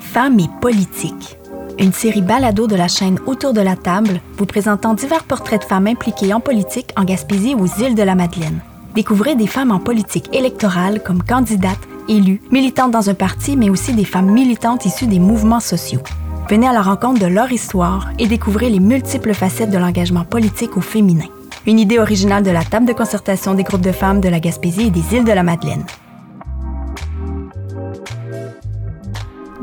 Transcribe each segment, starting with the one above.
Femmes et politique. Une série balado de la chaîne Autour de la table, vous présentant divers portraits de femmes impliquées en politique en Gaspésie aux îles de la Madeleine. Découvrez des femmes en politique électorale comme candidates, élues, militantes dans un parti, mais aussi des femmes militantes issues des mouvements sociaux. Venez à la rencontre de leur histoire et découvrez les multiples facettes de l'engagement politique au féminin. Une idée originale de la table de concertation des groupes de femmes de la Gaspésie et des îles de la Madeleine.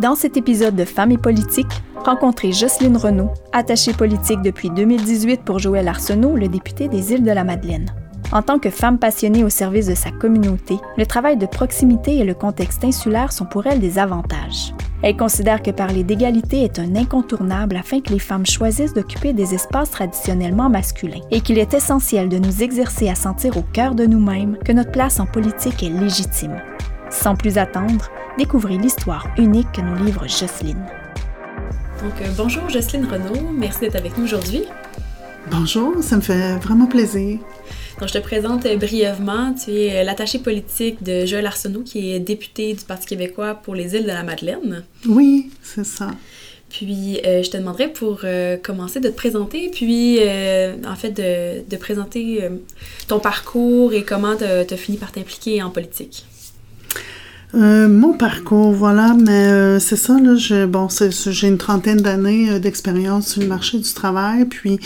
Dans cet épisode de Femmes et politique, rencontrez Jocelyne Renaud, attachée politique depuis 2018 pour Joël Arsenault, le député des îles de la Madeleine. En tant que femme passionnée au service de sa communauté, le travail de proximité et le contexte insulaire sont pour elle des avantages. Elle considère que parler d'égalité est un incontournable afin que les femmes choisissent d'occuper des espaces traditionnellement masculins et qu'il est essentiel de nous exercer à sentir au cœur de nous-mêmes que notre place en politique est légitime. Sans plus attendre, découvrez l'histoire unique que nous livre Jocelyne. Donc, euh, bonjour Jocelyne Renaud, merci d'être avec nous aujourd'hui. Bonjour, ça me fait vraiment plaisir. Donc, je te présente euh, brièvement. Tu es euh, l'attaché politique de Joël Arsenault, qui est député du Parti québécois pour les îles de la Madeleine. Oui, c'est ça. Puis, je te demanderais pour commencer de te présenter, puis en fait de, de présenter ton parcours et comment tu as fini par t'impliquer en politique. Euh, mon parcours, voilà, mais euh, c'est ça, là, je, bon, j'ai une trentaine d'années euh, d'expérience sur le marché du travail, puis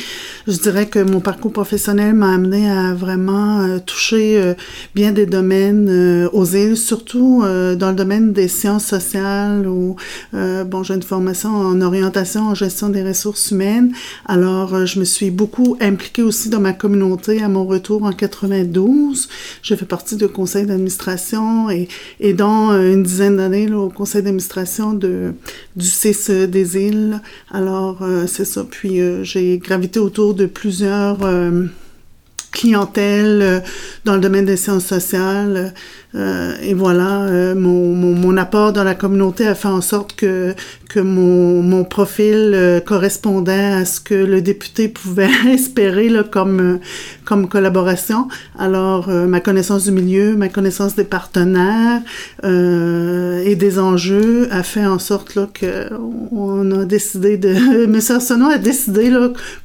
je dirais que mon parcours professionnel m'a amené à vraiment toucher bien des domaines aux îles, surtout dans le domaine des sciences sociales, où, bon, j'ai une formation en orientation en gestion des ressources humaines, alors je me suis beaucoup impliquée aussi dans ma communauté à mon retour en 92, j'ai fait partie du conseil d'administration et, et donc euh, une dizaine d'années au conseil d'administration du CIS des îles. Alors, euh, c'est ça. Puis, euh, j'ai gravité autour de plusieurs clientèles dans le domaine des sciences sociales, euh, et voilà, euh, mon, mon, apport dans la communauté a fait en sorte que, que mon, mon profil euh, correspondait à ce que le député pouvait espérer là, comme, comme collaboration. Alors, ma connaissance du milieu, ma connaissance des partenaires et des enjeux a fait en sorte là, qu'on a décidé de... M. Arsenault a décidé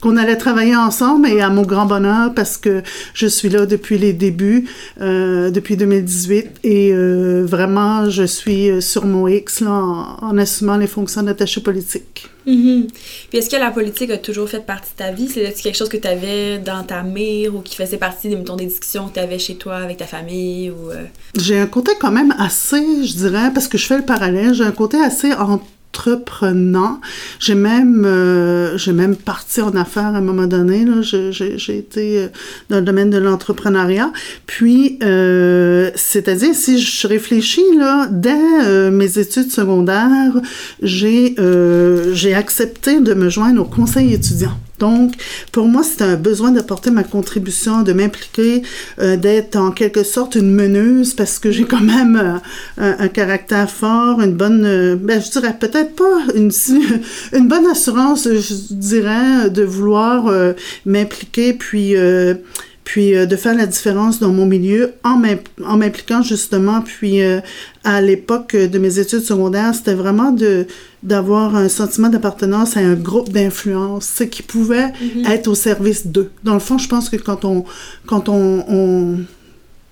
qu'on allait travailler ensemble et à mon grand bonheur parce que je suis là depuis les débuts, depuis 2018 et euh, vraiment, je suis euh, sur mon X en, assumant les fonctions d'attaché politique. Mm-hmm. Puis est-ce que la politique a toujours fait partie de ta vie? C'est quelque chose que tu avais dans ta mire ou qui faisait partie des discussions que tu avais chez toi avec ta famille? ou euh? J'ai un côté quand même assez, je dirais, parce que je fais le parallèle, j'ai un côté assez en entreprenant. J'ai même, euh, j'ai même parti en affaires à un moment donné. J'ai, été euh, dans le domaine de l'entrepreneuriat. Puis, euh, c'est-à-dire, si je réfléchis, là, dès mes études secondaires, j'ai, j'ai accepté de me joindre au conseil étudiant. Donc, pour moi, c'était un besoin d'apporter ma contribution, de m'impliquer, euh, d'être en quelque sorte une meneuse parce que j'ai quand même euh, un, caractère fort, une bonne, euh, ben, je dirais peut-être pas une, une bonne assurance, je dirais, de vouloir m'impliquer puis puis de faire la différence dans mon milieu en m'impliquant justement. Puis à l'époque de mes études secondaires, c'était vraiment de d'avoir un sentiment d'appartenance à un groupe d'influence, ce qui pouvait mhm. être au service d'eux. Dans le fond, je pense que quand on, quand on, on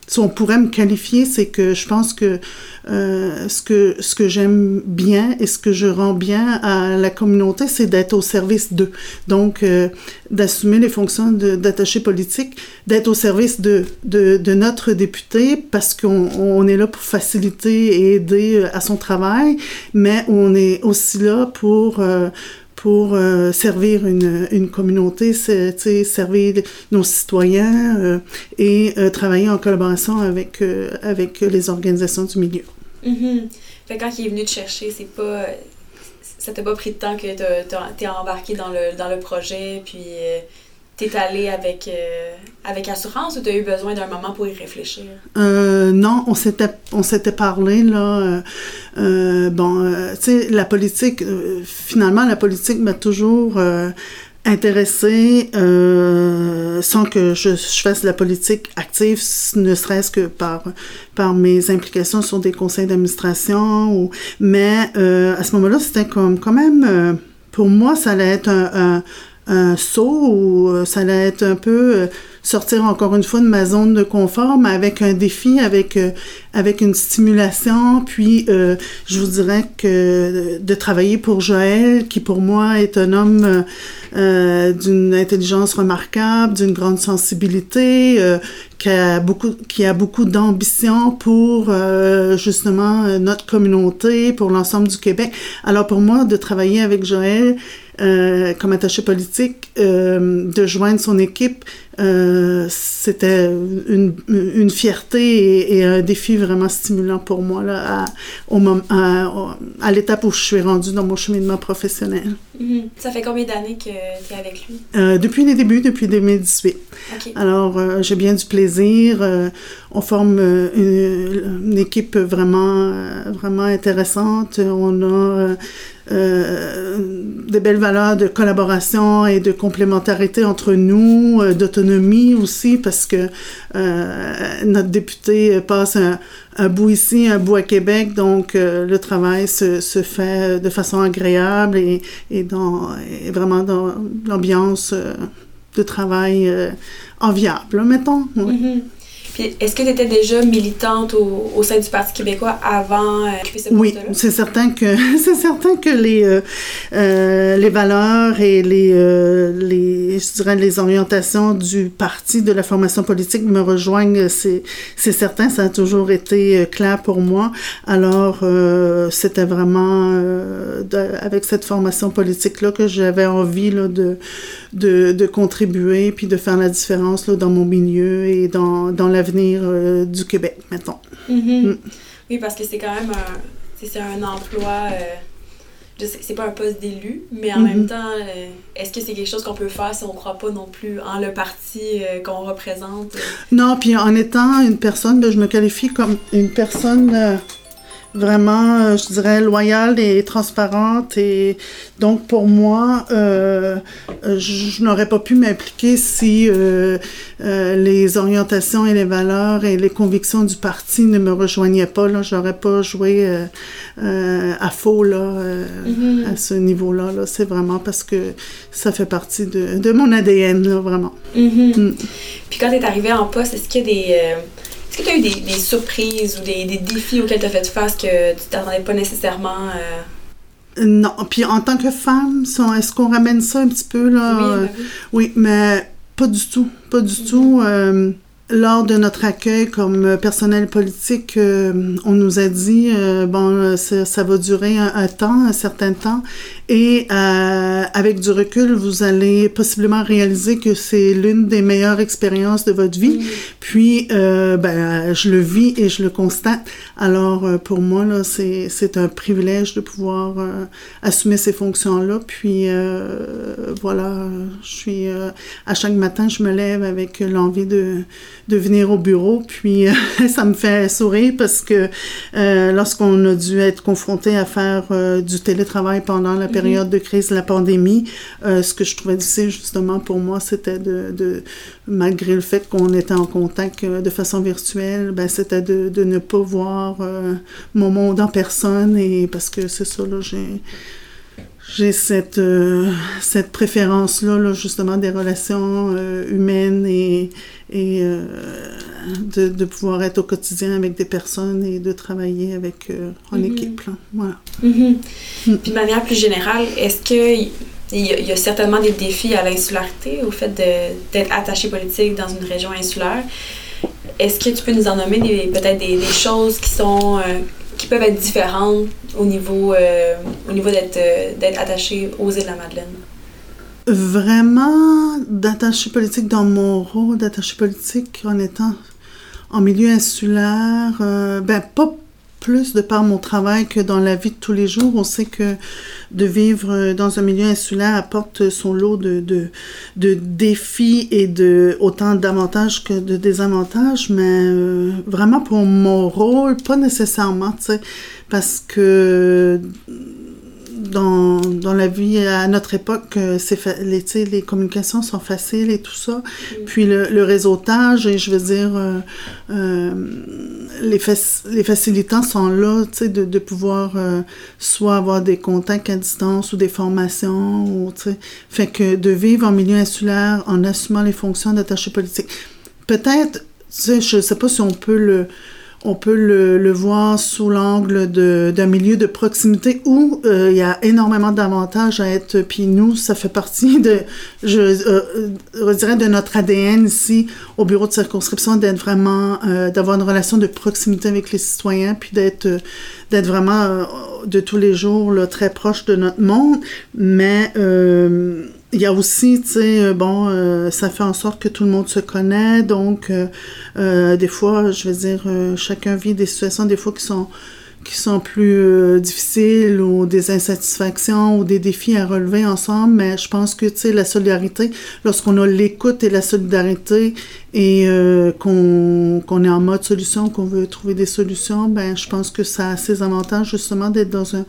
si on pourrait me qualifier, c'est que je pense que euh, ce que, ce que j'aime bien et ce que je rends bien à la communauté, c'est d'être au service d'eux. Donc, euh, d'assumer les fonctions d'attaché politique, d'être au service de, de, de, notre député parce qu'on on est là pour faciliter et aider euh, à son travail, mais on est aussi là pour pour euh, servir une, une communauté, servir nos citoyens euh, et euh, travailler en collaboration avec, avec les organisations du milieu. Mm-hmm. Fait quand il est venu te chercher, c'est pas ça t'a pas pris de temps que tu es embarqué dans le, dans le projet, puis T'es allé avec, euh, avec assurance ou t'as eu besoin d'un moment pour y réfléchir? Euh, non, on s'était, on s'était parlé, là. Euh, bon, tu sais, la politique, finalement, la politique m'a toujours intéressée euh, sans que je, fasse de la politique active, ne serait-ce que par, par mes implications sur des conseils d'administration. Mais euh, à ce moment-là, c'était comme quand même, euh, pour moi, ça allait être un, un, un saut euh, ça allait être un peu euh, sortir encore une fois de ma zone de confort, mais avec un défi, avec, euh, avec une stimulation. Puis, euh, je vous dirais que de travailler pour Joël, qui pour moi est un homme euh, d'une intelligence remarquable, d'une grande sensibilité, qui a beaucoup, qui a beaucoup d'ambition pour justement notre communauté, pour l'ensemble du Québec. Alors pour moi, de travailler avec Joël, euh, comme attaché politique, euh, de joindre son équipe, euh, c'était une, une fierté et, et, un défi vraiment stimulant pour moi là, à, au moment, à, à l'étape où je suis rendue dans mon cheminement professionnel. Mm -hmm. Ça fait combien d'années que tu es avec lui? Euh, depuis les débuts, depuis 2018. Okay. Alors, euh, j'ai bien du plaisir. On forme une, une, équipe vraiment, vraiment intéressante. On a des belles valeurs de collaboration et de complémentarité entre nous, euh, d'autonomie aussi, parce que euh, notre député passe un, bout ici, un bout à Québec, donc euh, le travail se, fait de façon agréable et, et, dans, vraiment dans l'ambiance de travail enviable, mettons. Oui. Mm -hmm. Est-ce que tu étais déjà militante au, au, sein du Parti québécois avant euh, ce Oui, c'est certain que c'est certain que les euh, euh, les valeurs et les euh, les je dirais les orientations du parti de la formation politique me rejoignent. C'est c'est certain, ça a toujours été clair pour moi. Alors c'était vraiment de, avec cette formation politique là que j'avais envie là de de, de contribuer puis de faire la différence là dans mon milieu et dans dans la l'avenir euh, du Québec, mettons. Mm -hmm. mm. Oui, parce que c'est quand même un, c'est un emploi, euh, c'est pas un poste d'élu, mais en mm -hmm. même temps, euh, est-ce que c'est quelque chose qu'on peut faire si on croit pas non plus en le parti qu'on représente? Non, puis en étant une personne, ben, je me qualifie comme une personne vraiment, je dirais, loyale et transparente. Et donc, pour moi, euh, je, je n'aurais pas pu m'impliquer si euh, euh, les orientations et les valeurs et les convictions du parti ne me rejoignaient pas. Là, j'aurais pas joué euh, euh, à faux là, mm -hmm. à ce niveau-là. Là. C'est vraiment parce que ça fait partie de, de mon ADN, là, vraiment. Mm -hmm. mm. Puis quand tu es arrivé en poste, est-ce qu'il y a des est-ce que tu as eu des, des, surprises ou des, des défis auxquels tu as fait face que tu t'attendais pas nécessairement euh... Non. Puis en tant que femme, est-ce qu'on ramène ça un petit peu là? Oui, oui. oui mais pas du tout. Pas du mm -hmm. tout. Euh, lors de notre accueil comme personnel politique, euh, on nous a dit euh, bon ça, ça, va durer un, un, temps, un certain temps, et euh, avec du recul, vous allez possiblement réaliser que c'est l'une des meilleures expériences de votre vie. Mmh. Puis ben je le vis et je le constate. Alors pour moi là, c'est c'est un privilège de pouvoir assumer ces fonctions là. Puis voilà, je suis à chaque matin, je me lève avec l'envie de de venir au bureau. Puis euh, ça me fait sourire parce que euh, lorsqu'on a dû être confronté à faire euh, du télétravail pendant la période -hmm. de crise la pandémie, euh, ce que je trouvais difficile justement pour moi, c'était de, de, malgré le fait qu'on était en contact euh, de façon virtuelle, ben, c'était de, de ne pas voir euh, mon monde en personne et parce que c'est ça, là, j'ai j'ai cette, euh, cette préférence-là, là, justement, des relations euh, humaines et, et euh, de, de, pouvoir être au quotidien avec des personnes et de travailler avec en mm -hmm. équipe. Là. Voilà. Mm -hmm. mm. Puis de manière plus générale, est-ce qu'il y, y, a certainement des défis à l'insularité, au fait d'être attaché politique dans une région insulaire? Est-ce que tu peux nous en nommer peut-être des, des, choses qui sont peuvent être différentes au niveau, euh, au niveau d'être euh, d'être attaché aux îles de la Madeleine? Vraiment, d'attaché politique dans mon rôle d'attaché politique en étant en milieu insulaire, euh, ben pas plus de par mon travail que dans la vie de tous les jours. On sait que de vivre dans un milieu insulaire apporte son lot de, de, de défis et de autant d'avantages que de désavantages, mais euh, vraiment pour mon rôle, pas nécessairement, tu sais, parce que dans, dans, la vie à notre époque, euh, c'est les, les communications sont faciles et tout ça. Mm. Puis le, le, réseautage, et je veux dire, euh, euh les, les facilitants sont là, tu sais, de, de pouvoir euh, soit avoir des contacts à distance ou des formations, ou, tu sais, fait que de vivre en milieu insulaire en assumant les fonctions d'attaché politique. Peut-être, tu sais, je sais pas si on peut le on peut le, le voir sous l'angle d'un milieu de proximité où euh, il y a énormément d'avantages à être. Puis nous, ça fait partie de, je, euh, de notre ADN ici au bureau de circonscription d'être vraiment, euh, d'avoir une relation de proximité avec les citoyens, puis d'être, d'être vraiment de tous les jours là, très proche de notre monde. Mais il y a aussi, tu sais, euh, bon, euh, ça fait en sorte que tout le monde se connaît, donc euh, des fois, je veux dire, chacun vit des situations des fois qui sont qui sont plus difficiles ou des insatisfactions ou des défis à relever ensemble, mais je pense que, tu sais, la solidarité, lorsqu'on a l'écoute et la solidarité et qu'on qu'on est en mode solution, qu'on veut trouver des solutions, ben je pense que ça a ses avantages justement d'être dans un,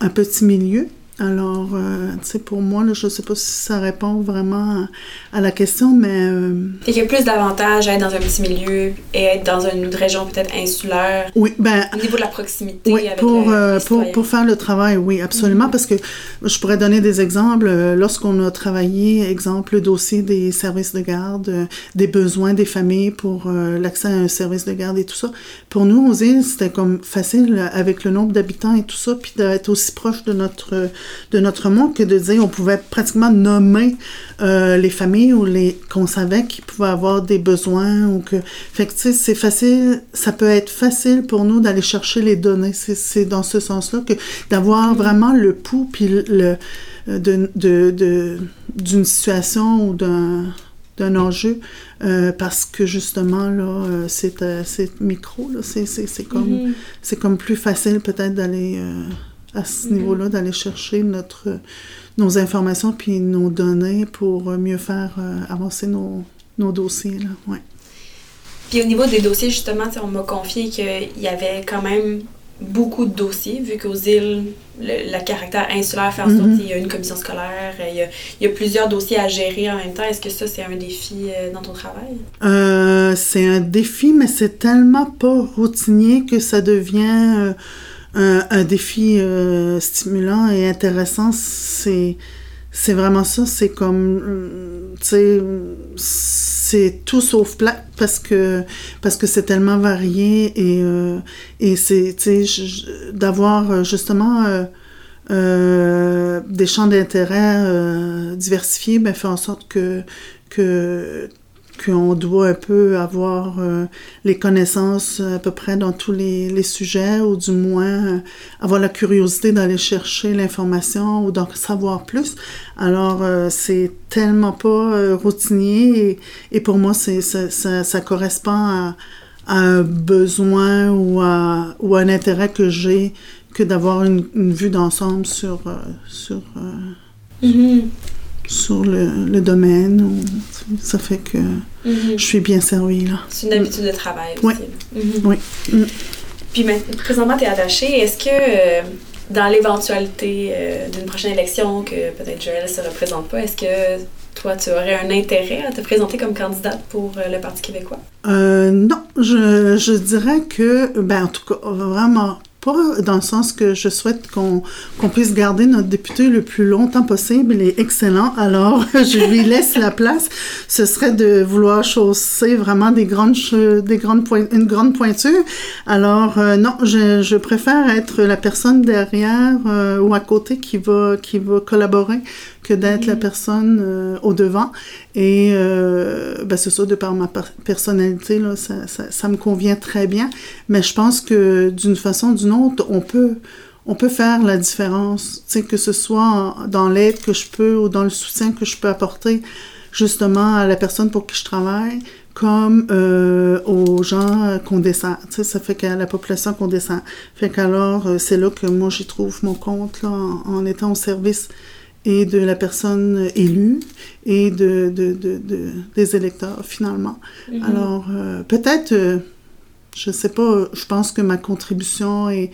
un petit milieu. Alors, euh, tu sais, pour moi, là, je ne sais pas si ça répond vraiment à, la question, mais... Euh... Il y a plus d'avantages à être dans un petit milieu et être dans une région peut-être insulaire. Oui, ben... Au niveau de la proximité oui, avec pour, le, euh, pour, pour, faire le travail, oui, absolument, mm -hmm. parce que je pourrais donner des exemples. Euh, lorsqu'on a travaillé, exemple, le dossier des services de garde, euh, des besoins des familles pour l'accès à un service de garde et tout ça, pour nous, aux îles, c'était comme facile avec le nombre d'habitants et tout ça, puis d'être aussi proche de notre de notre monde que de dire on pouvait pratiquement nommer euh, les familles ou les qu'on savait qu'ils pouvaient avoir des besoins ou que fait que tu sais c'est facile ça peut être facile pour nous d'aller chercher les données c'est dans ce sens-là que d'avoir mm-hmm. vraiment le pouls puis le de d'une de, situation ou d'un d'un enjeu euh, parce que justement là euh, c'est euh, micro là c'est comme mm -hmm. c'est comme plus facile peut-être d'aller euh, à ce niveau-là, d'aller chercher notre, nos informations puis nos données pour mieux faire euh, avancer nos, nos dossiers. Là. Ouais. Puis au niveau des dossiers, justement, on m'a confié qu'il y avait quand même beaucoup de dossiers, vu qu'aux îles, le, le, caractère insulaire fait en sorte mm -hmm. qu'il y a une commission scolaire, il y a, il y a, plusieurs dossiers à gérer en même temps. Est-ce que ça, c'est un défi euh, dans ton travail? Euh, c'est un défi, mais c'est tellement pas routinier que ça devient... Euh, un, défi euh, stimulant et intéressant, c'est c'est vraiment ça, c'est comme euh, tu sais c'est tout sauf plat parce que parce que c'est tellement varié et euh, et c'est tu sais d'avoir justement euh, euh, des champs d'intérêt diversifiés ben fait en sorte que que qu'on doit un peu avoir euh, les connaissances à peu près dans tous les, les sujets, ou du moins euh, avoir la curiosité d'aller chercher l'information ou d'en savoir plus. Alors, euh, c'est tellement pas euh, routinier et, pour moi, c'est ça, ça, correspond à, un besoin ou à, ou un intérêt que j'ai que d'avoir une, une, vue d'ensemble sur... Euh, sur mm -hmm sur le, le domaine. Ou, ça fait que mm -hmm. je suis bien servie. là. C'est une habitude de travail aussi. Oui. Mm -hmm. oui. Mm. Puis maintenant, présentement, tu es attaché. Est-ce que euh, dans l'éventualité euh, d'une prochaine élection que peut-être Joël ne se représente pas, est-ce que toi, tu aurais un intérêt à te présenter comme candidate pour euh, le Parti québécois? Euh, non, je, je dirais que, ben, en tout cas, vraiment dans le sens que je souhaite qu'on qu puisse garder notre député le plus longtemps possible. Il est excellent, alors je lui laisse la place. Ce serait de vouloir chausser vraiment des grandes, des grandes une grande pointure. Alors euh, non, je, je, préfère être la personne derrière euh, ou à côté qui va, qui va collaborer que d'être mmh. la personne euh, au devant. Et euh, ben c'est ça, de par ma personnalité, là, ça, ça, ça, me convient très bien. Mais je pense que d'une façon ou d'une autre, on peut, on peut faire la différence. Sais, que ce soit dans l'aide que je peux ou dans le soutien que je peux apporter justement à la personne pour qui je travaille, comme euh, aux gens qu'on descend. Tu sais, ça fait qu'à la population qu'on descend. Fait qu'alors, euh, c'est là que moi, j'y trouve mon compte, là, en, en étant au service et de la personne élue et de, de, de, de des électeurs finalement. Mm -hmm. Alors euh, peut-être euh, je sais pas, je pense que ma contribution et,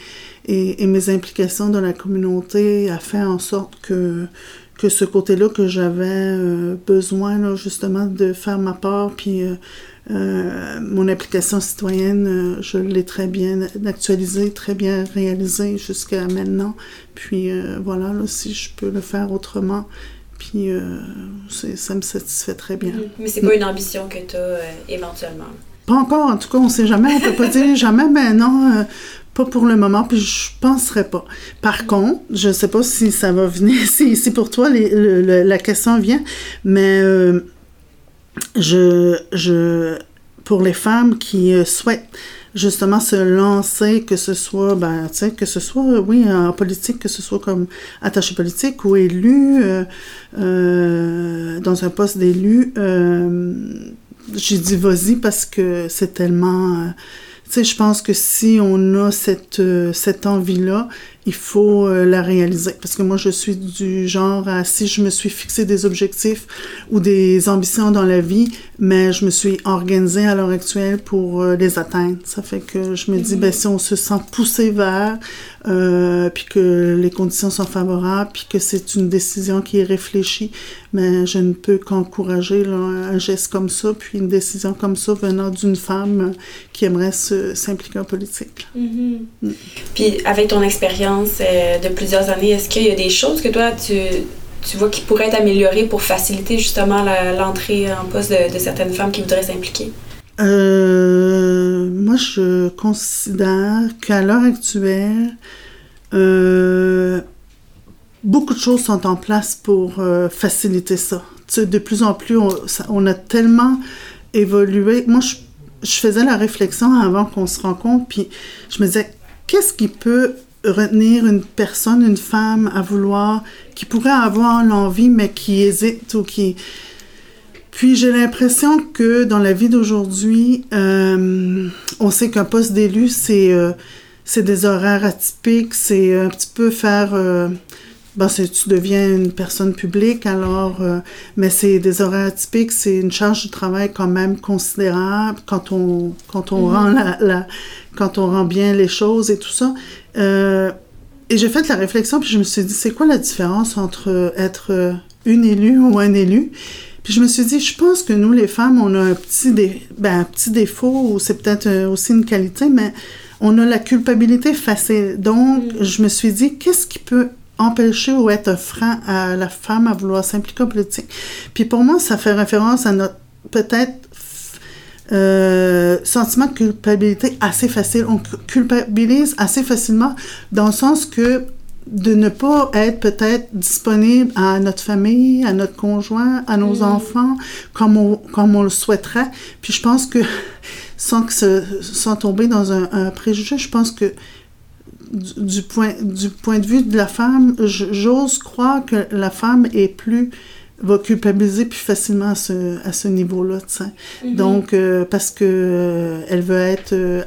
et, mes implications dans la communauté a fait en sorte que, que ce côté-là que j'avais euh, besoin, là, justement, de faire ma part, puis euh, euh, mon application citoyenne, je l'ai très bien actualisée, très bien réalisée jusqu'à maintenant. Puis voilà, là, si je peux le faire autrement, puis ça me satisfait très bien. Mais c'est pas une ambition que tu as éventuellement? Pas encore, en tout cas, on sait jamais, on peut pas dire jamais, mais non, euh, pas pour le moment, puis je penserais pas. Par contre, je sais pas si ça va venir, si, si pour toi la question vient, mais euh, je, je, pour les femmes qui euh, souhaitent justement se lancer, que ce soit, ben, que ce soit, oui, en politique, que ce soit comme attaché politique ou élu, dans un poste d'élu, j'ai dit vas-y parce que c'est tellement. Tu sais, je pense que si on a cette, euh, cette envie-là, il faut euh, la réaliser. Parce que moi, je suis du genre à, si je me suis fixé des objectifs ou des ambitions dans la vie, mais je me suis organisée à l'heure actuelle pour euh, les atteindre. Ça fait que je me dis, ben, si on se sent poussé vers, euh, puis que les conditions sont favorables, puis que c'est une décision qui est réfléchie, mais je ne peux qu'encourager un geste comme ça, puis une décision comme ça venant d'une femme qui aimerait s'impliquer en politique. Mm-hmm. Mm. Puis avec ton expérience, euh, de plusieurs années, est-ce qu'il y a des choses que toi, tu, tu vois qui pourraient être améliorées pour faciliter justement l'entrée en poste de, certaines femmes qui voudraient s'impliquer? Euh, moi, je considère qu'à l'heure actuelle, euh, beaucoup de choses sont en place pour faciliter ça. de plus en plus, on, a tellement évolué. Moi, je, je faisais la réflexion avant qu'on se rencontre, puis je me disais, qu'est-ce qui peut retenir une personne, une femme à vouloir, qui pourrait avoir l'envie, mais qui hésite ou qui... Puis j'ai l'impression que dans la vie d'aujourd'hui, euh, on sait qu'un poste d'élu, c'est euh, c'est des horaires atypiques, c'est un petit peu faire... Euh, ben, tu deviens une personne publique, alors, mais c'est des horaires atypiques, c'est une charge de travail quand même considérable quand on, quand on, mm-hmm. rend la, la, quand on rend bien les choses et tout ça. Euh, et j'ai fait la réflexion, puis je me suis dit, c'est quoi la différence entre être une élue ou un élu? Puis je me suis dit, je pense que nous, les femmes, on a un petit, ben, un petit défaut, ou c'est peut-être euh, aussi une qualité, mais on a la culpabilité facile. Donc, mm. je me suis dit, qu'est-ce qui peut empêcher ou être un frein à la femme à vouloir s'impliquer en politique? Puis pour moi, ça fait référence à notre peut-être euh, sentiment de culpabilité assez facile. On culpabilise assez facilement dans le sens que de ne pas être peut-être disponible à notre famille, à notre conjoint, à nos mm. enfants, comme on, comme on le souhaiterait. Puis je pense que, sans, que sans tomber dans un, préjugé, je pense que du, point, du point de vue de la femme, j'ose croire que la femme est plus va culpabiliser plus facilement à ce, à ce niveau-là, tu sais. Mm-hmm. Donc, euh, parce que euh, elle veut être euh,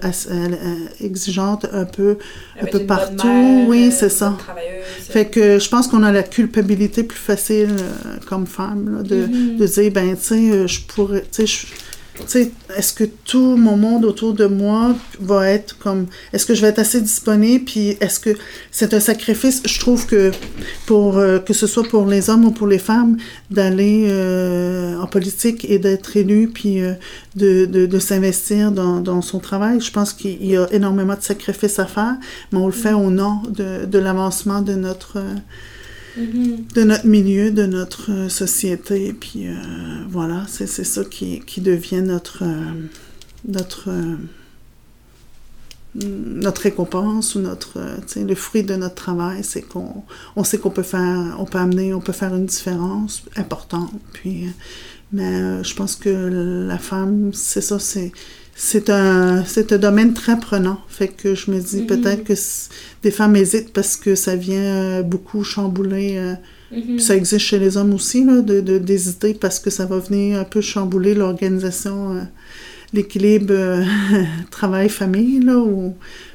exigeante un peu, un peu partout. oui, c'est ça. Fait que je pense qu'on a la culpabilité plus facile comme femme, là, de, mm-hmm. de dire, ben, tu sais, je pourrais, tu sais, est-ce que tout mon monde autour de moi va être comme, est-ce que je vais être assez disponible, puis est-ce que c'est un sacrifice, je trouve que pour, euh, que ce soit pour les hommes ou pour les femmes, d'aller euh, en politique et d'être élu, puis euh, de, de, de s'investir dans, dans, son travail, je pense qu'il y a énormément de sacrifices à faire, mais on le fait au nom de, de l'avancement de notre de notre milieu, de notre euh, société. Puis euh, voilà, c'est ça qui, qui, devient notre, euh, notre, notre récompense ou notre, le fruit de notre travail. C'est qu'on on sait qu'on peut faire, on peut amener, on peut faire une différence importante. Puis, mais je pense que la femme, c'est ça, c'est c'est un, c'est un domaine très prenant. Fait que je me dis mm-hmm. peut-être que des femmes hésitent parce que ça vient euh, beaucoup chambouler. Euh, mm-hmm. ça existe chez les hommes aussi, là, de, d'hésiter parce que ça va venir un peu chambouler l'organisation, euh, l'équilibre travail-famille. Là,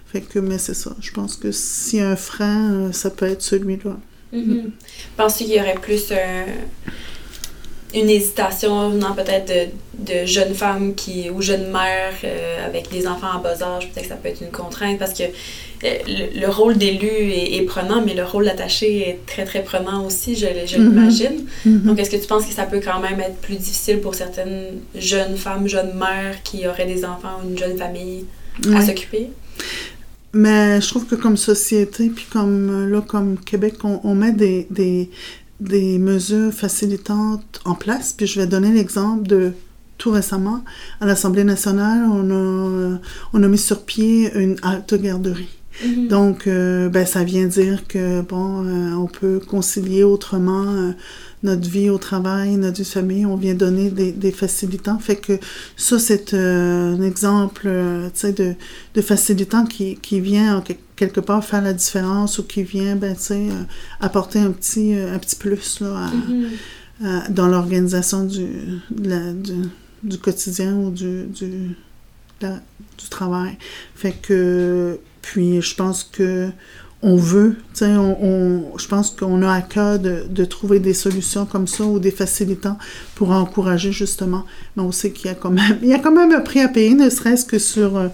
Fait que, mais c'est ça. Je pense que s'il y a un frein, ça peut être celui-là. Mm-hmm. Penses-tu qu'il y aurait plus une hésitation venant peut-être de, de, jeunes femmes qui, ou jeunes mères euh, avec des enfants en bas âge, peut-être que ça peut être une contrainte parce que euh, le, rôle d'élu est, prenant, mais le rôle d'attaché est très très prenant aussi, je, je mm-hmm. l'imagine. Mm-hmm. Donc est-ce que tu penses que ça peut quand même être plus difficile pour certaines jeunes femmes, jeunes mères qui auraient des enfants ou une jeune famille à s'occuper? Mais je trouve que comme société, puis comme là, comme Québec, on, on met des, des, des mesures facilitantes en place. Puis je vais donner l'exemple de tout récemment, à l'Assemblée nationale, on a, on a mis sur pied une halte garderie. Mm-hmm. Donc, euh, ben, ça vient dire que, bon, euh, on peut concilier autrement euh, notre vie au travail, notre vie famille. On vient donner des, des facilitants. Fait que ça, c'est un exemple, tu sais, de, de facilitant qui, qui vient quelque part faire la différence ou qui vient, ben, tu sais, apporter un petit, un petit plus, là, mm-hmm. dans l'organisation du, du, du, quotidien ou du, du, du travail. Fait que puis je pense que on veut, tu sais, on, on, je pense qu'on a à cœur de, de, trouver des solutions comme ça ou des facilitants pour encourager justement. Mais on sait qu'il y a quand même, il y a quand même un prix à payer, ne serait-ce que sur,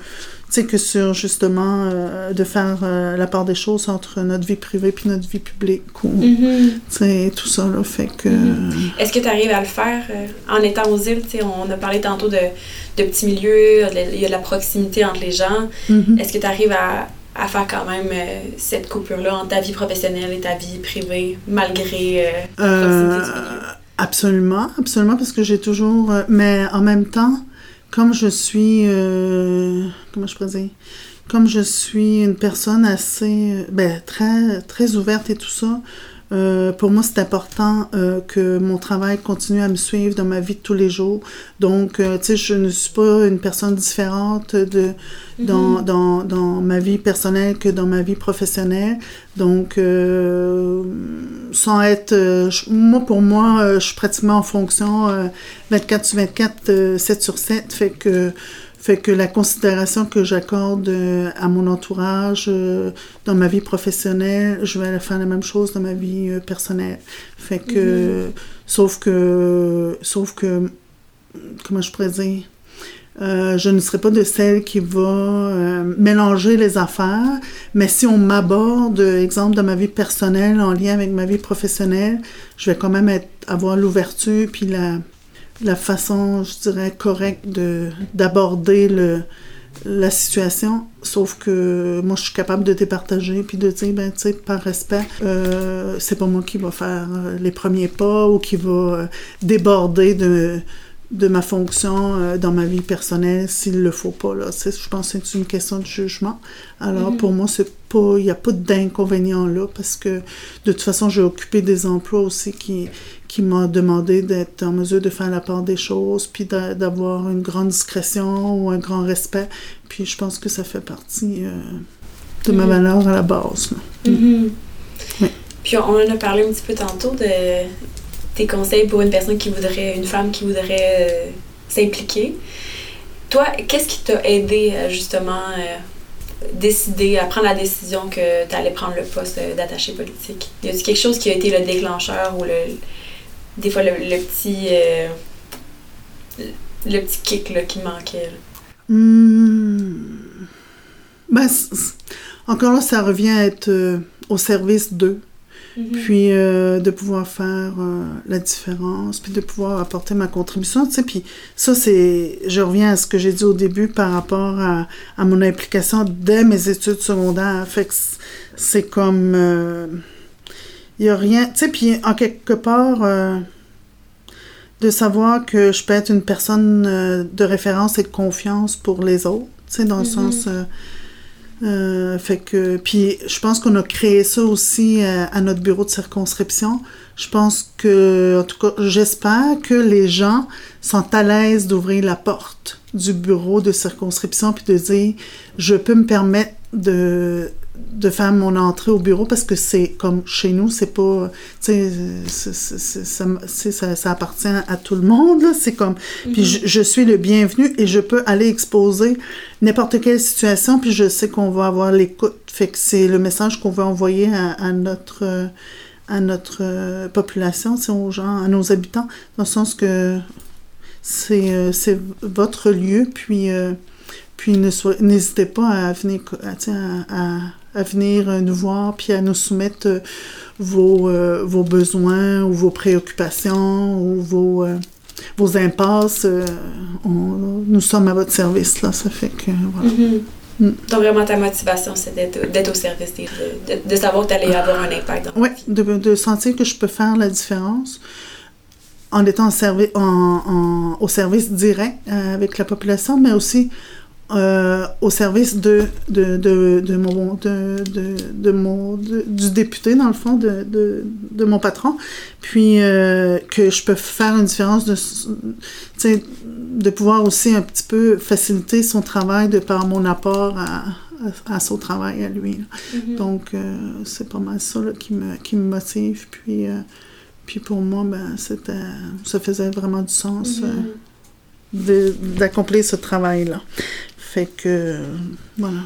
euh, sais, que sur justement euh, de faire euh, la part des choses entre notre vie privée puis notre vie publique ou, tu sais, tout ça là fait que. Mm-hmm. Est-ce que tu arrives à le faire en étant aux îles, on a parlé tantôt de, de petits milieux, il y a de la proximité entre les gens. Mm-hmm. Est-ce que tu arrives à à faire quand même euh, cette coupure-là entre ta vie professionnelle et ta vie privée, malgré euh, euh Absolument, absolument, parce que j'ai toujours... Euh, mais en même temps, comme je suis... comment je pourrais dire? Comme je suis une personne assez... ben, très, très ouverte et tout ça, euh, pour moi, c'est important euh, que mon travail continue à me suivre dans ma vie de tous les jours. Donc, euh, tu sais, je ne suis pas une personne différente de, dans, mm-hmm. dans, dans, ma vie personnelle que dans ma vie professionnelle. Donc, sans être... moi, pour moi, je suis pratiquement en fonction 24 sur 24, 7 sur 7. Fait que fait que la considération que j'accorde euh, à mon entourage euh, dans ma vie professionnelle, je vais faire la même chose dans ma vie euh, personnelle. Fait que, mm-hmm. sauf que, sauf que, comment je pourrais dire, je ne serai pas de celle qui va mélanger les affaires, mais si on m'aborde, exemple, dans ma vie personnelle en lien avec ma vie professionnelle, je vais quand même être, avoir l'ouverture puis la, la façon, je dirais, correcte de, d'aborder le, la situation, sauf que moi, je suis capable de départager puis de dire, ben, tu sais, par respect, euh, c'est pas moi qui va faire euh, les premiers pas ou qui va euh, déborder de, de ma fonction euh, dans ma vie personnelle s'il le faut pas. Là. Je pense que c'est une question de jugement. Alors, mm-hmm. pour moi, c'est pas, il n'y a pas d'inconvénient là parce que de toute façon, j'ai occupé des emplois aussi qui, qui m'ont demandé d'être en mesure de faire la part des choses, puis d'avoir une grande discrétion ou un grand respect. Puis je pense que ça fait partie euh, de ma mm-hmm. valeur à la base. Mm-hmm. Puis on en a parlé un petit peu tantôt de tes conseils pour une personne qui voudrait, une femme qui voudrait euh, s'impliquer. Toi, qu'est-ce qui t'a aidé justement euh, décider, à prendre la décision que tu allais prendre le poste d'attaché politique? Y a-t-il quelque chose qui a été le déclencheur ou le, des fois le, petit euh, le petit kick là, qui manquait? Hmm. Ben, encore là, ça revient à être au service d'eux. Mm-hmm. Puis euh, de pouvoir faire euh, la différence, puis de pouvoir apporter ma contribution, tu sais. Puis ça, c'est... Je reviens à ce que j'ai dit au début par rapport à, à mon implication dès mes études secondaires. Fait que c'est comme... Il euh, n'y a rien... Tu sais, puis en quelque part... de savoir que je peux être une personne de référence et de confiance pour les autres, tu sais, dans le mm-hmm. sens euh, fait que, puis je pense qu'on a créé ça aussi euh, à, notre bureau de circonscription. Je pense que, en tout cas, j'espère que les gens sont à l'aise d'ouvrir la porte du bureau de circonscription puis de dire, je peux me permettre de de faire mon entrée au bureau parce que c'est comme chez nous, c'est pas, tu sais, ça, ça, appartient à tout le monde, là, c'est comme, puis mhm. je, suis le bienvenu et je peux aller exposer n'importe quelle situation, puis je sais qu'on va avoir l'écoute, fait que c'est le message qu'on veut envoyer à, notre, à notre population, aux gens, à nos habitants, dans le sens que c'est votre lieu, puis, puis n'hésitez pas à venir, à, à, venir nous voir, puis à nous soumettre vos, vos besoins ou vos préoccupations ou vos vos impasses, euh, nous sommes à votre service, là. Ça fait que, voilà. Mm-hmm. Mm. Donc, vraiment, ta motivation, c'est d'être au service, de, de, savoir que tu allais avoir un impact. Oui, de, de, sentir que je peux faire la différence en étant en en, au service direct euh, avec la population, mais aussi euh, au service de, de, de, de mon, de, de, mon du député, dans le fond, de, mon patron, puis euh, que je peux faire une différence de, de pouvoir aussi un petit peu faciliter son travail de par mon apport à, à, son travail à lui. Mm-hmm. Donc, euh, c'est pas mal ça là, qui, me, qui me motive. Puis, puis pour moi, ben, ça faisait vraiment du sens. Mm-hmm. d'accomplir ce travail-là. Fait que, voilà.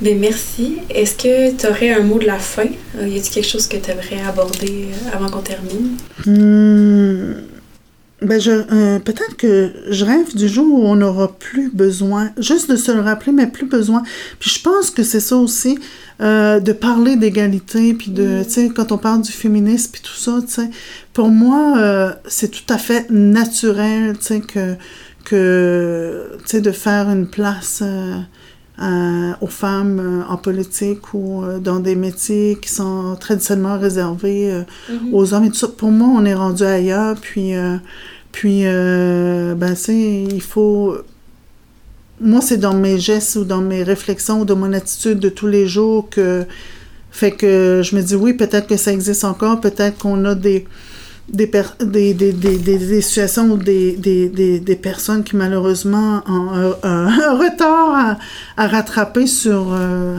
merci. Est-ce que tu aurais un mot de la fin? Euh, y a-t-il quelque chose que tu aimerais aborder euh, avant qu'on termine? Hmm. Ben je, euh, peut-être que je rêve du jour où on n'aura plus besoin, juste de se le rappeler, mais plus besoin. Puis je pense que c'est ça aussi, de parler d'égalité, puis de, mm. tu sais, quand on parle du féminisme, puis tout ça, tu sais, pour moi, c'est tout à fait naturel, tu sais, que que, tu sais, de faire une place euh, aux femmes euh, en politique ou euh, dans des métiers qui sont traditionnellement réservés mm-hmm. aux hommes et tout ça. Pour moi, on est rendu ailleurs, puis, puis ben, c'est, il faut... Moi, c'est dans mes gestes ou dans mes réflexions ou dans mon attitude de tous les jours que... Fait que je me dis, oui, peut-être que ça existe encore, peut-être qu'on a des des, des, des, des, situations ou des, des, personnes qui malheureusement ont un, retard à, rattraper sur euh,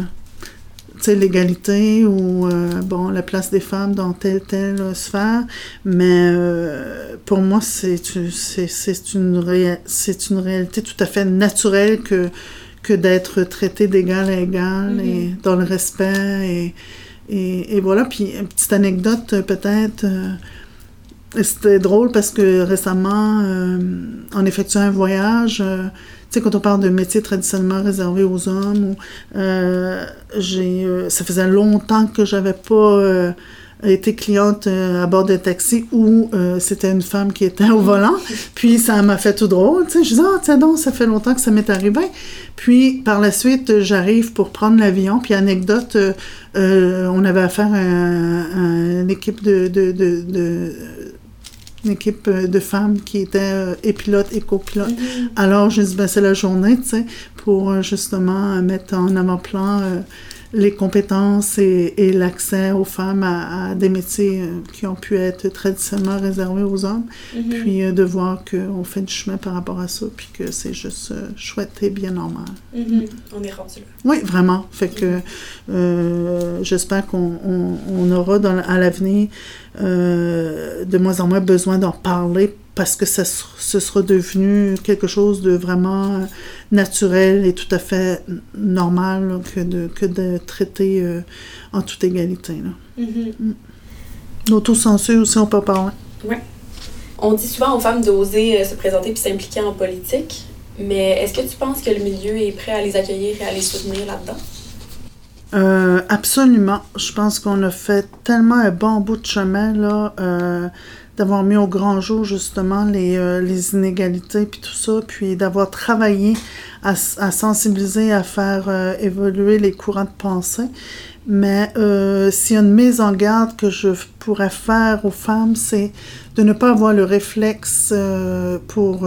l'égalité ou euh, bon, la place des femmes dans telle telle sphère. Mais euh, pour moi, c'est une, une réalité tout à fait naturelle que, que d'être traité d'égal à égal mm-hmm. et dans le respect. Et, et, et, voilà. Puis, une petite anecdote peut-être. C'était drôle parce que récemment, euh, en effectuant un voyage, euh, tu sais, quand on parle de métiers traditionnellement réservés aux hommes, euh, j'ai, ça faisait longtemps que j'avais pas été cliente à bord d'un taxi où c'était une femme qui était au volant. Puis ça m'a fait tout drôle, tu sais. Je disais, ah, tiens donc, ça fait longtemps que ça m'est arrivé. Puis par la suite, j'arrive pour prendre l'avion. Puis anecdote, on avait affaire à, une équipe de, de, de une équipe euh, de femmes qui étaient euh, et pilotes et copilotes. Mm-hmm. Alors, je dis, ben, c'est la journée, tu sais, pour euh, justement mettre en avant-plan les compétences et, et l'accès aux femmes à, des métiers qui ont pu être traditionnellement réservés aux hommes. Mhm. Puis euh, de voir qu'on fait du chemin par rapport à ça, puis que c'est juste euh, chouette et bien normal. Mhm. On est rendu là. Oui, vraiment. Fait que j'espère qu'on on, aura dans, à l'avenir de moins en moins besoin d'en parler parce que ça, ce sera devenu quelque chose de vraiment naturel et tout à fait normal que, de, que de traiter euh, en toute égalité. Là. Mm-hmm. Mm. L'autocensure aussi, on peut parler. Oui. On dit souvent aux femmes d'oser euh, se présenter puis s'impliquer en politique, mais est-ce que tu penses que le milieu est prêt à les accueillir et à les soutenir là-dedans? Euh, absolument. Je pense qu'on a fait tellement un bon bout de chemin là, d'avoir mis au grand jour justement les, euh, les inégalités puis tout ça, puis d'avoir travaillé à, à, sensibiliser, à faire euh, évoluer les courants de pensée. Mais euh, s'il y a une mise en garde que je pourrais faire aux femmes, c'est de ne pas avoir le réflexe pour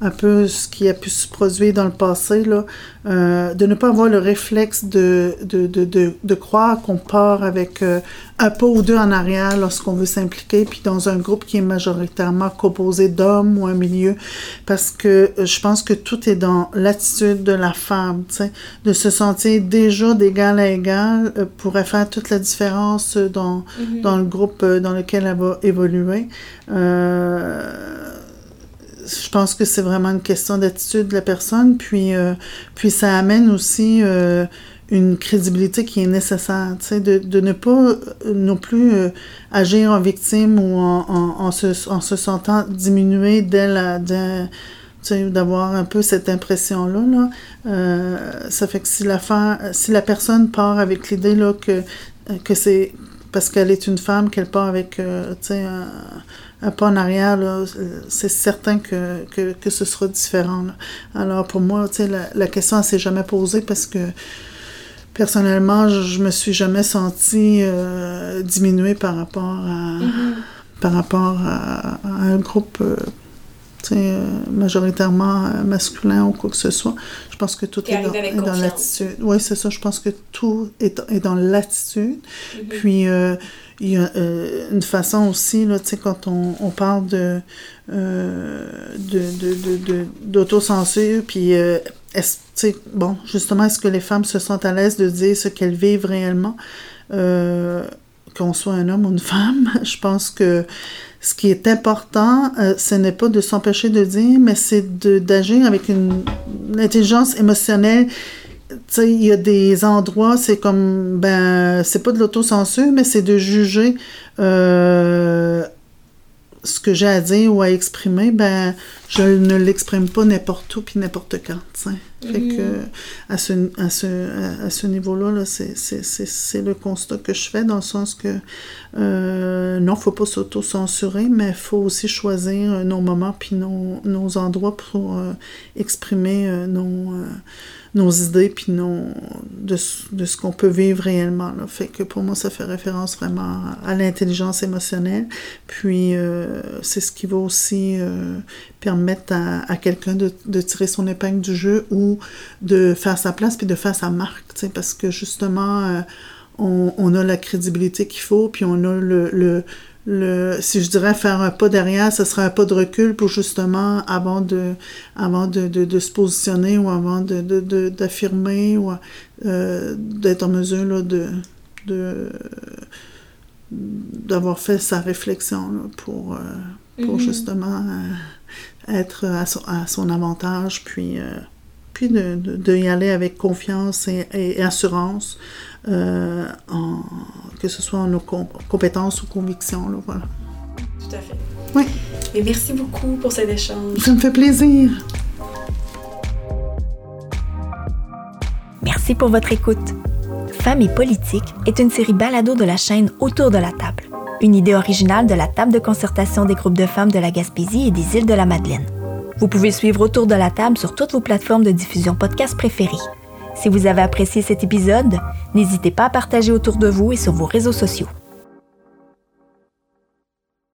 un peu ce qui a pu se produire dans le passé, là, euh, de ne pas avoir le réflexe de, de, de, de, croire qu'on part avec euh, un pas ou deux en arrière lorsqu'on veut s'impliquer, puis dans un groupe qui est majoritairement composé d'hommes ou un milieu, parce que euh, je pense que tout est dans l'attitude de la femme, de se sentir déjà d'égal à égal pourrait faire toute la différence dans, mm-hmm. dans le groupe dans lequel elle va évoluer. Euh, je pense que c'est vraiment une question d'attitude de la personne, puis, euh, puis ça amène aussi euh, une crédibilité qui est nécessaire, de, de ne pas non plus agir en victime ou en, en, se, en se sentant diminué dès la... Dès, d'avoir un peu cette impression-là. Là. Euh, ça fait que si la, si la personne part avec l'idée là, que, que c'est parce qu'elle est une femme qu'elle part avec euh, un, pas en arrière, c'est certain que, que, que, ce sera différent. Alors pour moi, la, la question ne s'est jamais posée parce que personnellement, je, ne me suis jamais sentie euh, diminuée par rapport à, mm-hmm. par rapport à, un groupe euh, majoritairement euh, masculin ou quoi que ce soit. Je pense que tout est dans, dans l'attitude. Oui, c'est ça. Je pense que tout est, est dans l'attitude. Mm-hmm. Puis, euh, il y a une façon aussi, là, quand on, on parle de, d'autocensure, puis est-ce, bon, justement, est-ce que les femmes se sentent à l'aise de dire ce qu'elles vivent réellement? qu'on soit un homme ou une femme, je pense que ce qui est important, euh, ce n'est pas de s'empêcher de dire, mais c'est d'agir avec une, intelligence émotionnelle. Tu sais, il y a des endroits, c'est comme, ben, c'est pas de l'autocensure, mais c'est de juger euh, ce que j'ai à dire ou à exprimer, ben, je ne l'exprime pas n'importe où puis n'importe quand, Fait que, mm-hmm. à ce, à ce, à, ce niveau-là, -là, c'est le constat que je fais, dans le sens que, euh, non, faut pas s'auto-censurer, mais il faut aussi choisir nos moments puis nos, nos endroits pour euh, exprimer euh, nos nos idées puis nos, de, de ce qu'on peut vivre réellement. Là. Fait que pour moi, ça fait référence vraiment à l'intelligence émotionnelle. Puis euh, c'est ce qui va aussi euh, permettre à, à quelqu'un de, de, tirer son épingle du jeu ou de faire sa place puis de faire sa marque. Parce que justement, euh, on, on, a la crédibilité qu'il faut, puis on a le, le le, si je dirais faire un pas derrière, ce serait un pas de recul pour justement, avant de, avant de, de, de se positionner ou avant de, d'affirmer ou euh, d'être en mesure là, de, de, d'avoir fait sa réflexion là, pour, euh, pour mm-hmm. justement euh, être à son, à son, avantage, puis, puis de, de, y aller avec confiance et, et assurance. Euh, en, que ce soit en nos compétences ou convictions. Là, voilà. Tout à fait. Oui. Et merci beaucoup pour cet échange. Ça me fait plaisir. Merci pour votre écoute. Femmes et politique est une série balado de la chaîne Autour de la table, une idée originale de la table de concertation des groupes de femmes de la Gaspésie et des îles de la Madeleine. Vous pouvez suivre Autour de la table sur toutes vos plateformes de diffusion podcast préférées. Si vous avez apprécié cet épisode, n'hésitez pas à partager autour de vous et sur vos réseaux sociaux.